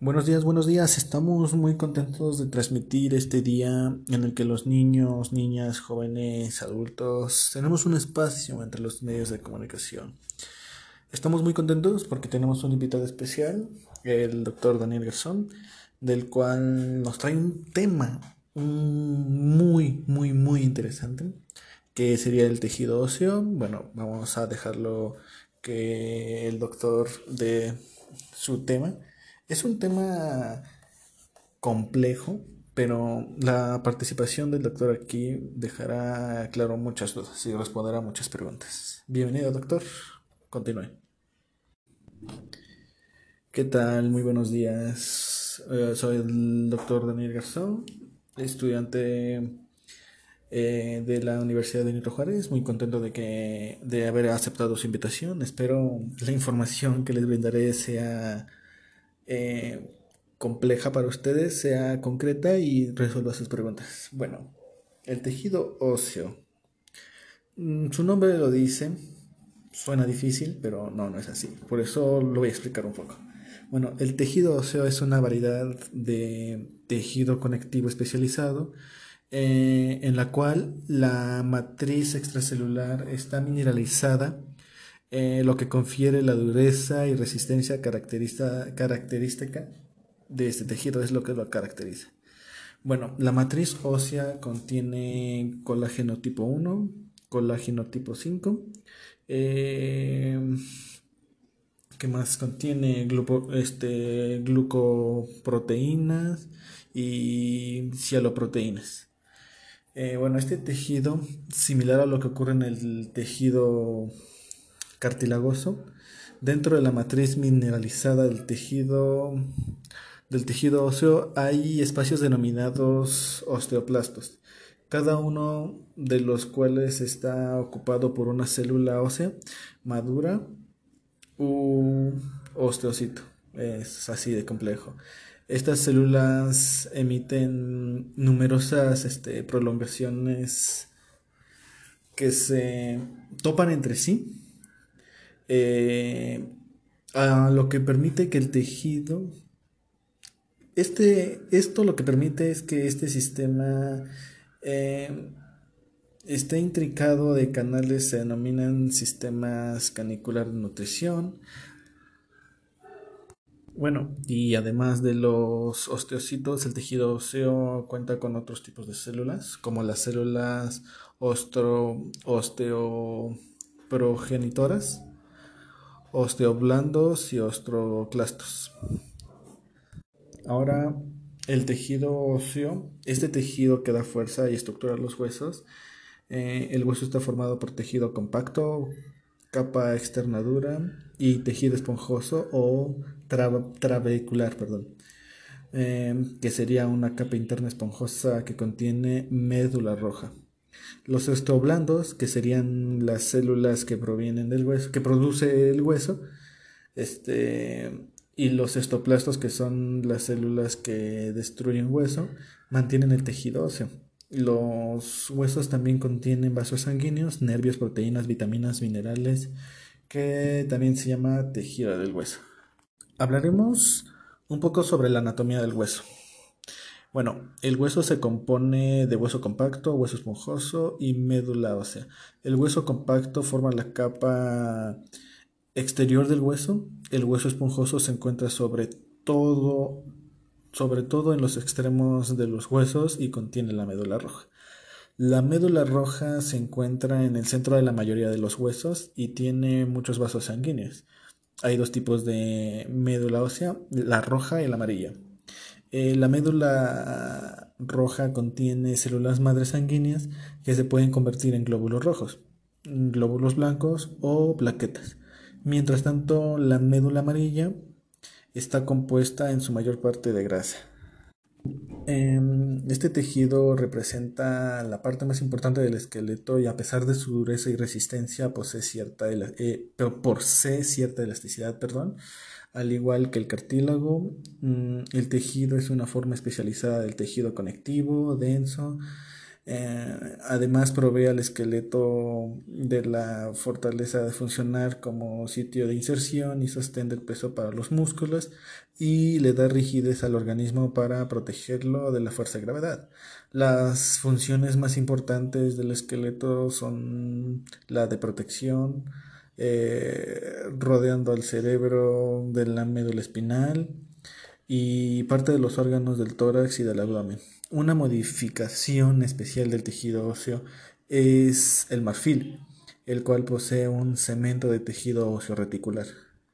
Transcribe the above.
Buenos días, buenos días. Estamos muy contentos de transmitir este día en el que los niños, niñas, jóvenes, adultos tenemos un espacio entre los medios de comunicación. Estamos muy contentos porque tenemos un invitado especial, el doctor Daniel Garzón, del cual nos trae un tema muy, muy, muy interesante, que sería el tejido óseo. Bueno, vamos a dejarlo que el doctor de su tema es un tema complejo, pero la participación del doctor aquí dejará claro muchas dudas y responderá muchas preguntas. Bienvenido, doctor. Continúe. ¿Qué tal? Muy buenos días. Eh, soy el doctor Daniel Garzón, estudiante eh, de la Universidad de Nito Juárez. Muy contento de, que, de haber aceptado su invitación. Espero la información que les brindaré sea eh, compleja para ustedes sea concreta y resuelva sus preguntas. Bueno, el tejido óseo. Mm, su nombre lo dice, suena difícil, pero no, no es así. Por eso lo voy a explicar un poco. Bueno, el tejido óseo es una variedad de tejido conectivo especializado eh, en la cual la matriz extracelular está mineralizada eh, lo que confiere la dureza y resistencia característica de este tejido, es lo que lo caracteriza. Bueno, la matriz ósea contiene colágeno tipo 1, colágeno tipo 5, eh, ¿qué más? Contiene este, glucoproteínas y cialoproteínas. Eh, bueno, este tejido, similar a lo que ocurre en el tejido cartilagoso dentro de la matriz mineralizada del tejido del tejido óseo hay espacios denominados osteoplastos, cada uno de los cuales está ocupado por una célula ósea madura u osteocito. Es así de complejo. Estas células emiten numerosas este, prolongaciones que se topan entre sí eh, a lo que permite que el tejido, este, esto lo que permite es que este sistema eh, esté intricado de canales, se denominan sistemas canicular de nutrición. Bueno, y además de los osteocitos, el tejido óseo cuenta con otros tipos de células, como las células ostro, osteoprogenitoras, osteoblandos y osteoclastos. Ahora, el tejido óseo, este tejido que da fuerza y estructura a los huesos, eh, el hueso está formado por tejido compacto, capa externa dura y tejido esponjoso o trabecular, perdón, eh, que sería una capa interna esponjosa que contiene médula roja. Los osteoblandos, que serían las células que provienen del hueso, que produce el hueso, este, y los estoplastos, que son las células que destruyen hueso, mantienen el tejido óseo. Los huesos también contienen vasos sanguíneos, nervios, proteínas, vitaminas, minerales, que también se llama tejido del hueso. Hablaremos un poco sobre la anatomía del hueso. Bueno, el hueso se compone de hueso compacto, hueso esponjoso y médula ósea. El hueso compacto forma la capa exterior del hueso. El hueso esponjoso se encuentra sobre todo, sobre todo en los extremos de los huesos y contiene la médula roja. La médula roja se encuentra en el centro de la mayoría de los huesos y tiene muchos vasos sanguíneos. Hay dos tipos de médula ósea, la roja y la amarilla. Eh, la médula roja contiene células madres sanguíneas que se pueden convertir en glóbulos rojos, glóbulos blancos o plaquetas. Mientras tanto, la médula amarilla está compuesta en su mayor parte de grasa. Em, este tejido representa la parte más importante del esqueleto y a pesar de su dureza y resistencia posee cierta, eh, posee cierta elasticidad, perdón, al igual que el cartílago, mm, el tejido es una forma especializada del tejido conectivo, denso, Eh, además provee al esqueleto de la fortaleza de funcionar como sitio de inserción y sostén del peso para los músculos y le da rigidez al organismo para protegerlo de la fuerza de gravedad. Las funciones más importantes del esqueleto son la de protección, eh, rodeando al cerebro de la médula espinal y parte de los órganos del tórax y del abdomen. Una modificación especial del tejido óseo es el marfil, el cual posee un cemento de tejido óseo reticular.